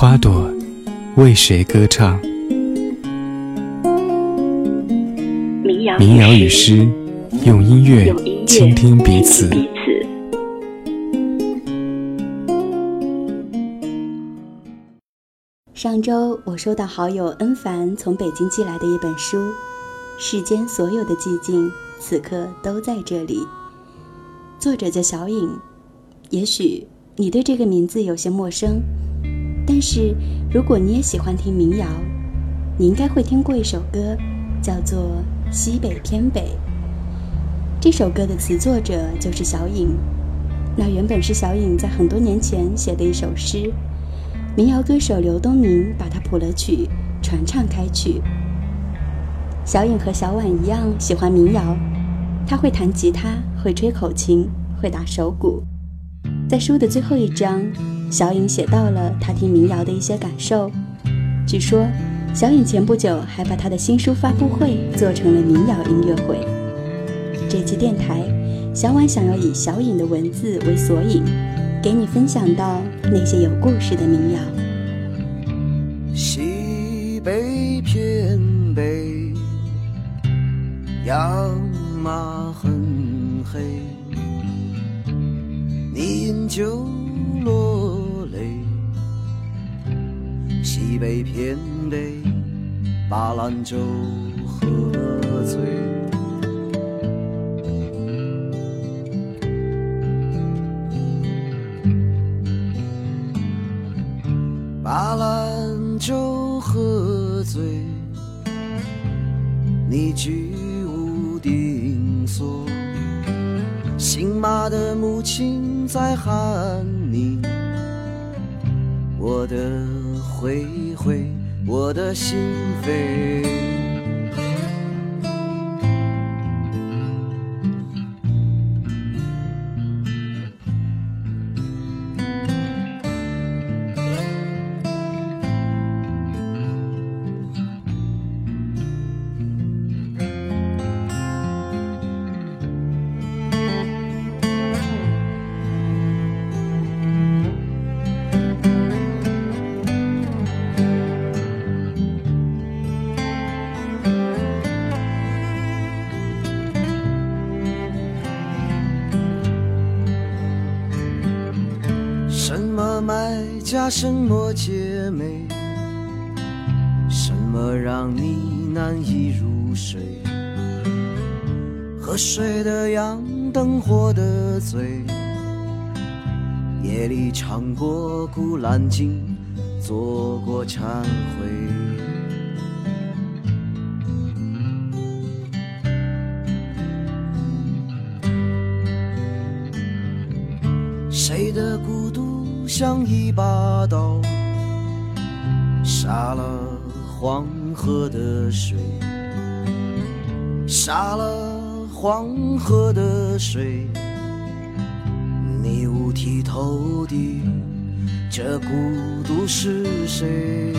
花朵为谁歌唱？民谣与诗，用音乐倾听彼此。上周我收到好友恩凡从北京寄来的一本书，《世间所有的寂静，此刻都在这里》。作者叫小影，也许你对这个名字有些陌生，但是如果你也喜欢听民谣，你应该会听过一首歌，叫做《西北偏北》。这首歌的词作者就是小影，那原本是小影在很多年前写的一首诗。民谣歌手刘东明把它谱了曲，传唱开去。小影和小婉一样喜欢民谣，他会弹吉他，会吹口琴，会打手鼓。在书的最后一章，小影写到了他听民谣的一些感受。据说，小影前不久还把他的新书发布会做成了民谣音乐会。这期电台，小婉想要以小影的文字为索引。给你分享到那些有故事的民谣。西北偏北，羊马很黑，你饮酒落北偏北，把兰州喝醉。把兰州喝醉，你居无定所。姓马的母亲在喊你，我的挥一挥，我的心扉。喝水的羊，灯火的醉。夜里唱过《古兰经》，做过忏悔。谁的孤独？像一把刀，杀了黄河的水，杀了黄河的水。你五体投地，这孤独是谁？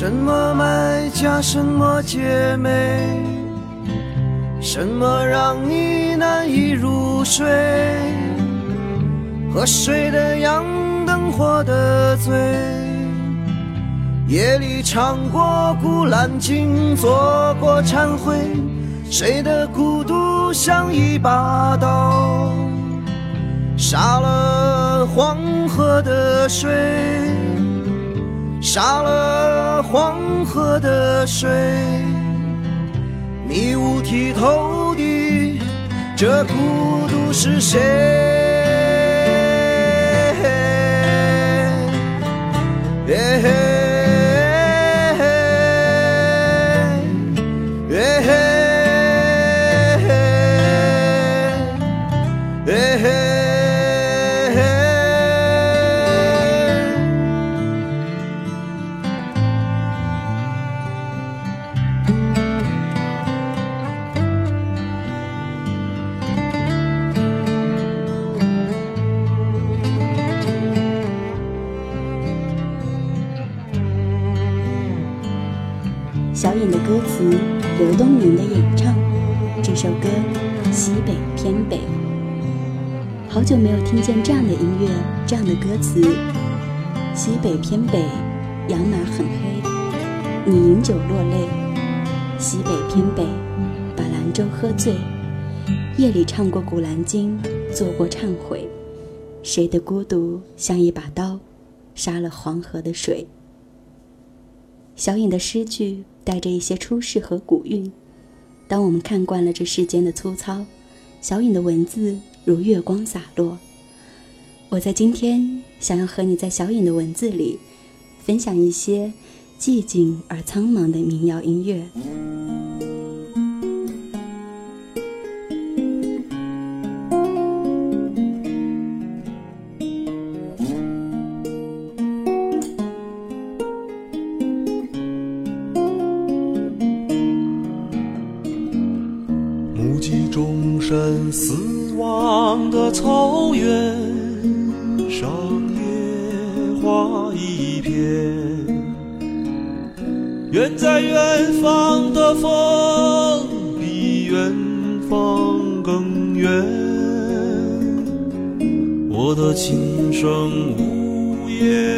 什么买家，什么姐妹？什么让你难以入睡？喝水的羊，灯火的醉。夜里唱过古兰经，做过忏悔。谁的孤独像一把刀，杀了黄河的水，杀了黄河的水。你五体投地，这孤独是谁？小影的歌词，刘东明的演唱。这首歌《西北偏北》，好久没有听见这样的音乐，这样的歌词。西北偏北，羊马很黑，你饮酒落泪。西北偏北，把兰州喝醉，夜里唱过《古兰经》，做过忏悔。谁的孤独像一把刀，杀了黄河的水。小影的诗句。带着一些出世和古韵。当我们看惯了这世间的粗糙，小影的文字如月光洒落。我在今天想要和你在小影的文字里，分享一些寂静而苍茫的民谣音乐。死亡的草原上野花一片，远在远方的风比远方更远，我的琴声呜咽。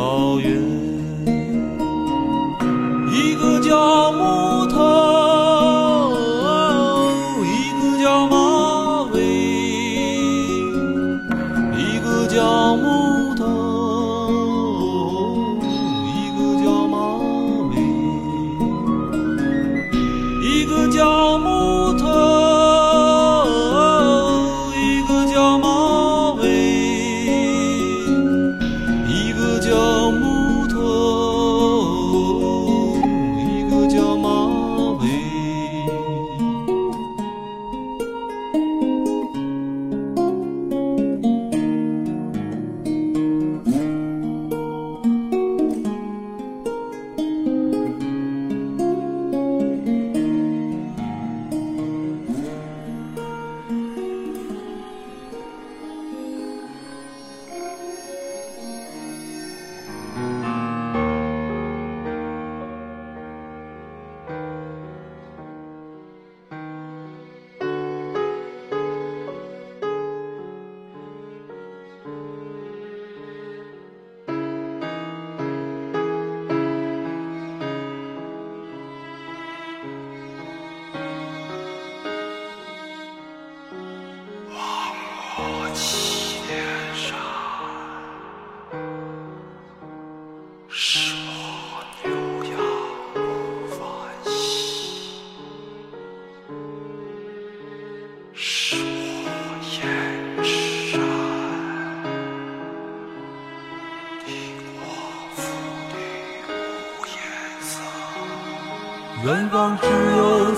草原，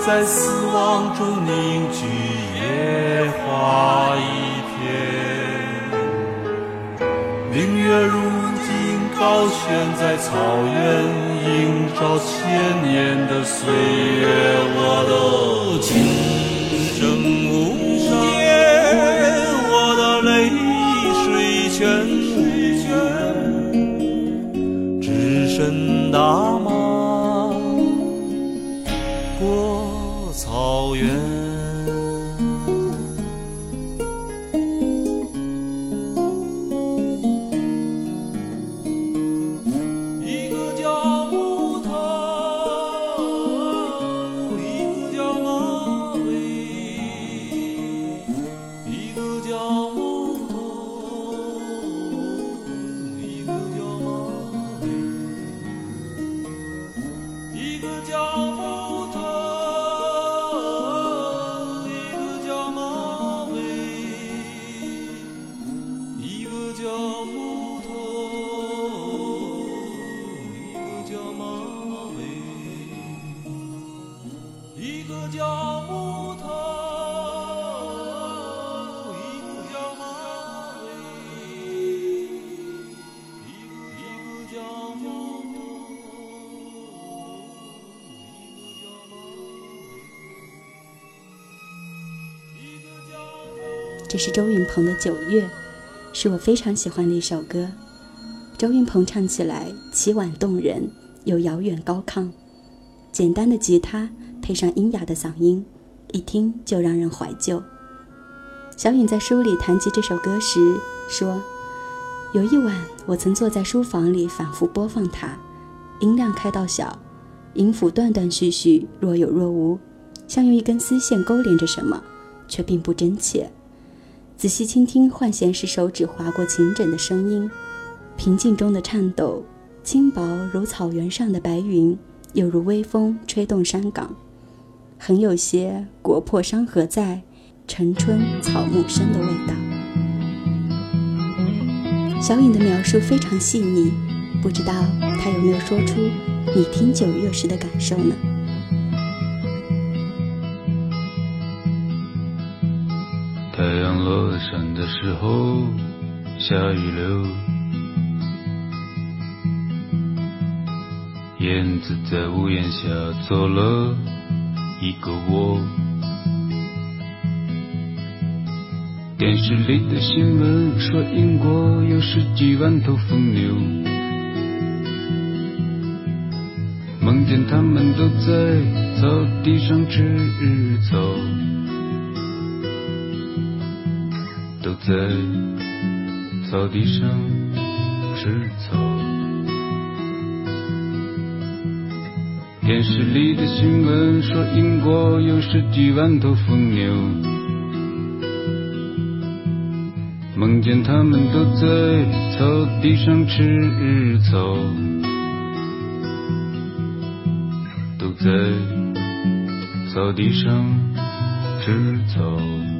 在死亡中凝聚野花一片，明月如今高悬在草原，映照千年的岁月。我的情这是周云鹏的《九月》，是我非常喜欢的一首歌。周云鹏唱起来凄婉动人，又遥远高亢。简单的吉他配上阴哑的嗓音，一听就让人怀旧。小允在书里谈及这首歌时说：“有一晚，我曾坐在书房里反复播放它，音量开到小，音符断断续续，若有若无，像用一根丝线勾连着什么，却并不真切。”仔细倾听，换弦时手指划过琴枕的声音，平静中的颤抖，轻薄如草原上的白云，又如微风吹动山岗，很有些“国破山河在，城春草木深”的味道。小影的描述非常细腻，不知道他有没有说出你听九月时的感受呢？阳落山的时候，下雨了。燕子在屋檐下做了一个窝。电视里的新闻说，英国有十几万头疯牛。梦见他们都在草地上吃草。在草地上吃草。电视里的新闻说，英国有十几万头疯牛。梦见他们都在草地上吃草，都在草地上吃草。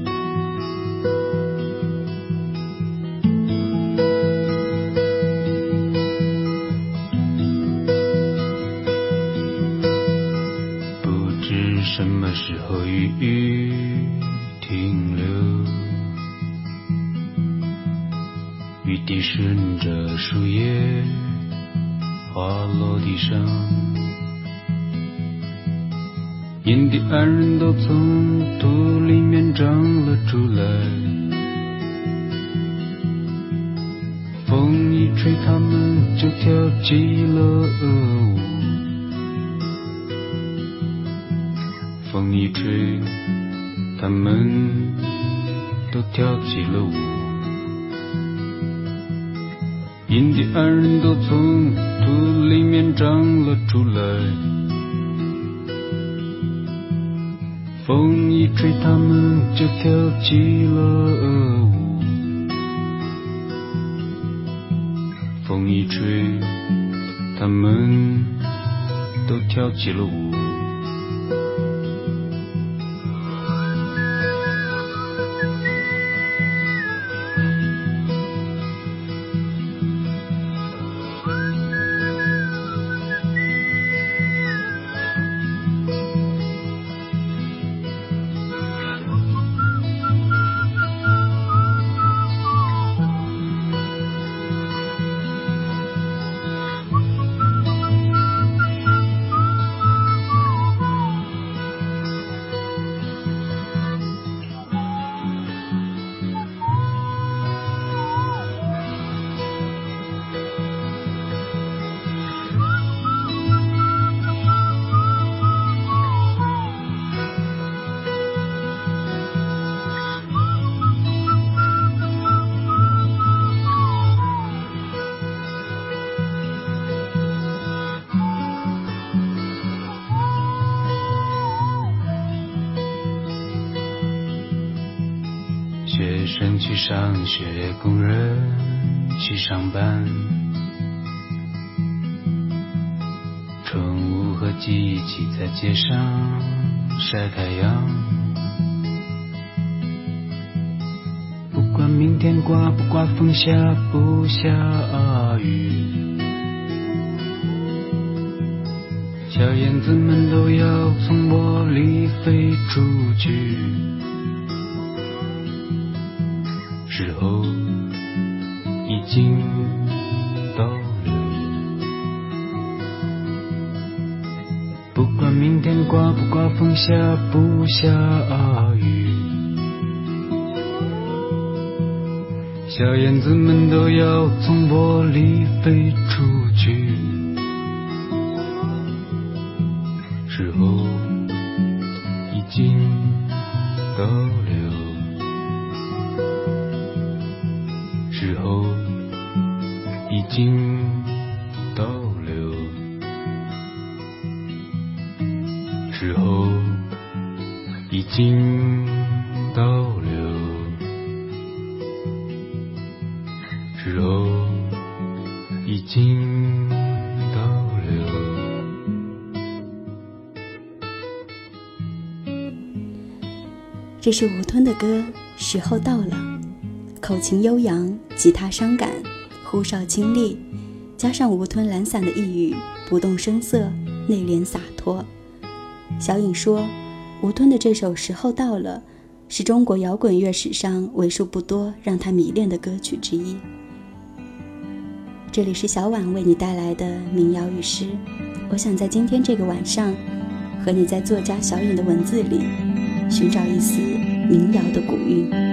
you. 跳起了舞。印第安人都从土里面长了出来，风一吹，他们就跳起了舞。风一吹，他们都跳起了舞。学，工人去上班，宠物和机器在街上晒太阳。不管明天刮不刮风，下不下雨，小燕子们都要从窝里飞出去。候已经到了，不管明天刮不刮风，下不下雨，小燕子们都要从玻璃飞出去。时候已经到了。经到了，时候已经到了，时候已经到了。这是吴吞的歌，时候到了。口琴悠扬，吉他伤感，呼哨清丽，加上吴吞懒散的一语，不动声色，内敛洒脱。小颖说，吴吞的这首《时候到了》是中国摇滚乐史上为数不多让他迷恋的歌曲之一。这里是小婉为你带来的民谣与诗，我想在今天这个晚上，和你在作家小颖的文字里，寻找一丝民谣的古韵。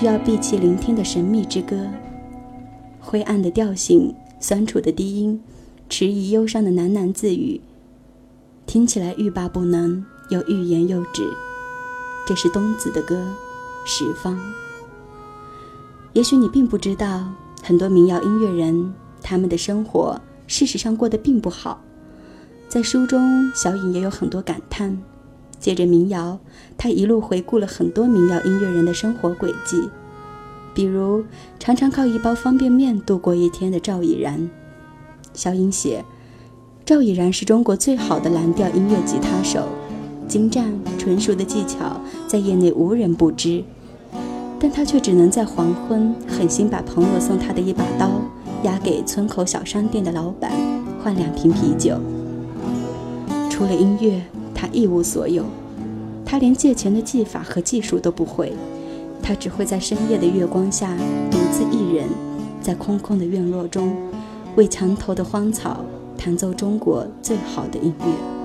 需要闭气聆听的神秘之歌，灰暗的调性，酸楚的低音，迟疑忧伤的喃喃自语，听起来欲罢不能，又欲言又止。这是冬子的歌，《十方》。也许你并不知道，很多民谣音乐人他们的生活事实上过得并不好。在书中，小颖也有很多感叹。借着民谣，他一路回顾了很多民谣音乐人的生活轨迹，比如常常靠一包方便面度过一天的赵以然。小英写，赵以然是中国最好的蓝调音乐吉他手，精湛纯熟的技巧在业内无人不知，但他却只能在黄昏狠心把朋友送他的一把刀押给村口小商店的老板，换两瓶啤酒。除了音乐。他一无所有，他连借钱的技法和技术都不会，他只会在深夜的月光下独自一人，在空空的院落中，为墙头的荒草弹奏中国最好的音乐。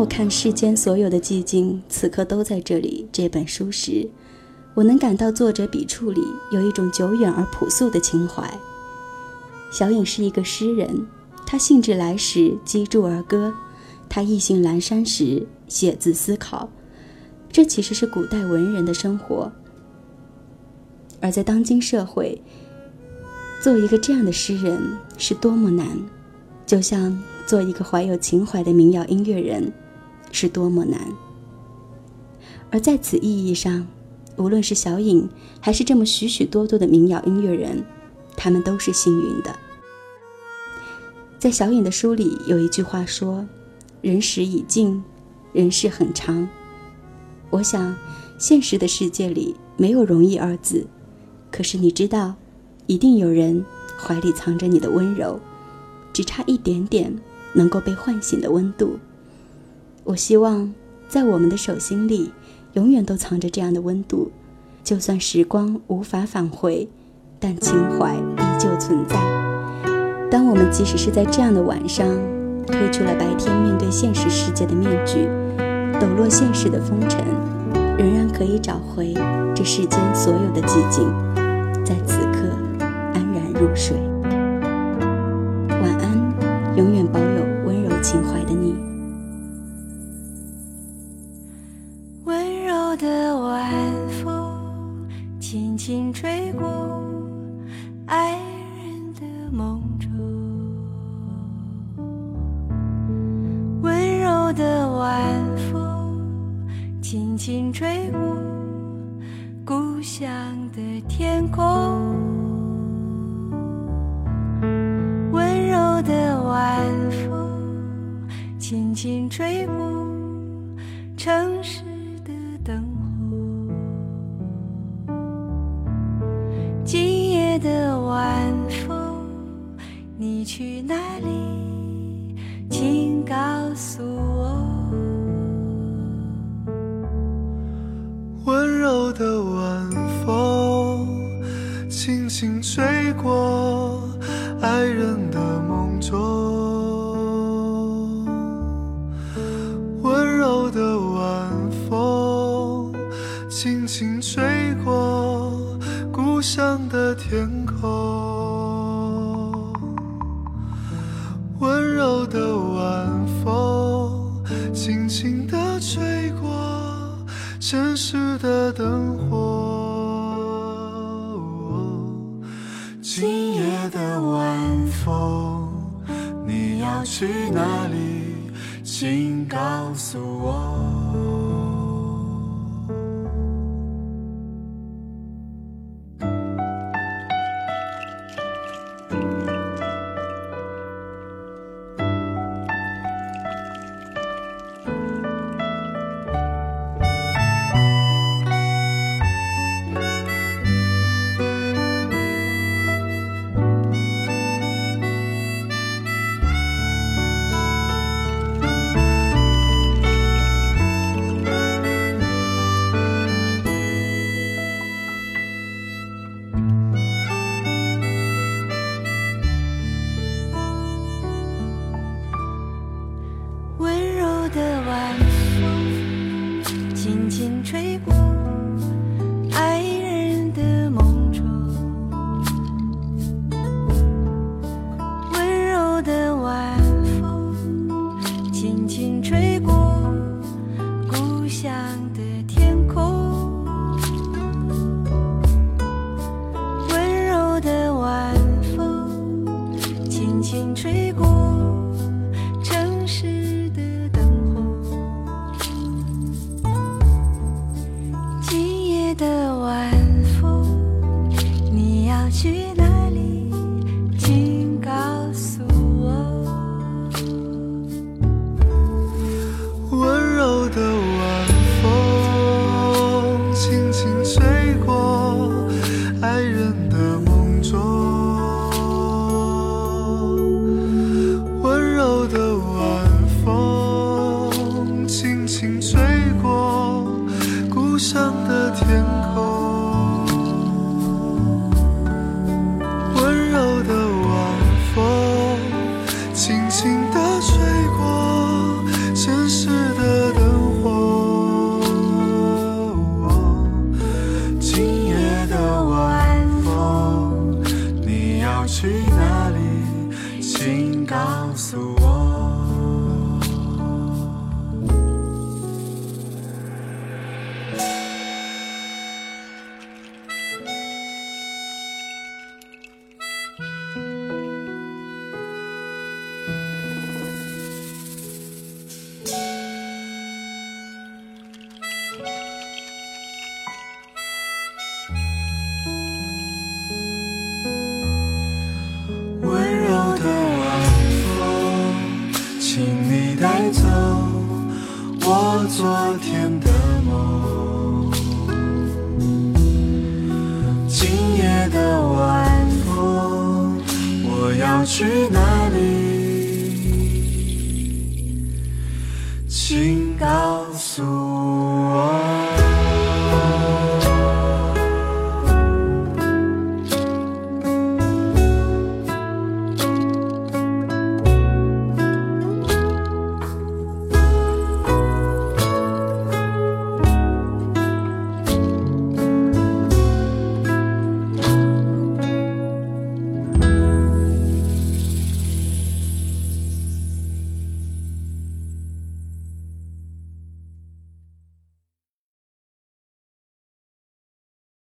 我看世间所有的寂静，此刻都在这里这本书时，我能感到作者笔触里有一种久远而朴素的情怀。小影是一个诗人，他兴致来时击筑而歌，他意兴阑珊时写字思考。这其实是古代文人的生活。而在当今社会，做一个这样的诗人是多么难，就像做一个怀有情怀的民谣音乐人是多么难。而在此意义上，无论是小影，还是这么许许多多的民谣音乐人，他们都是幸运的。在小影的书里有一句话说：“人时已尽，人世很长。”我想，现实的世界里没有容易二字，可是你知道，一定有人怀里藏着你的温柔，只差一点点能够被唤醒的温度。我希望，在我们的手心里，永远都藏着这样的温度，就算时光无法返回，但情怀依旧存在。当我们即使是在这样的晚上，褪去了白天面对现实世界的面具。抖落现实的风尘，仍然可以找回这世间所有的寂静，在此刻安然入睡。城市的灯火。今夜的晚风，你去哪里？请告诉我。的晚风你要去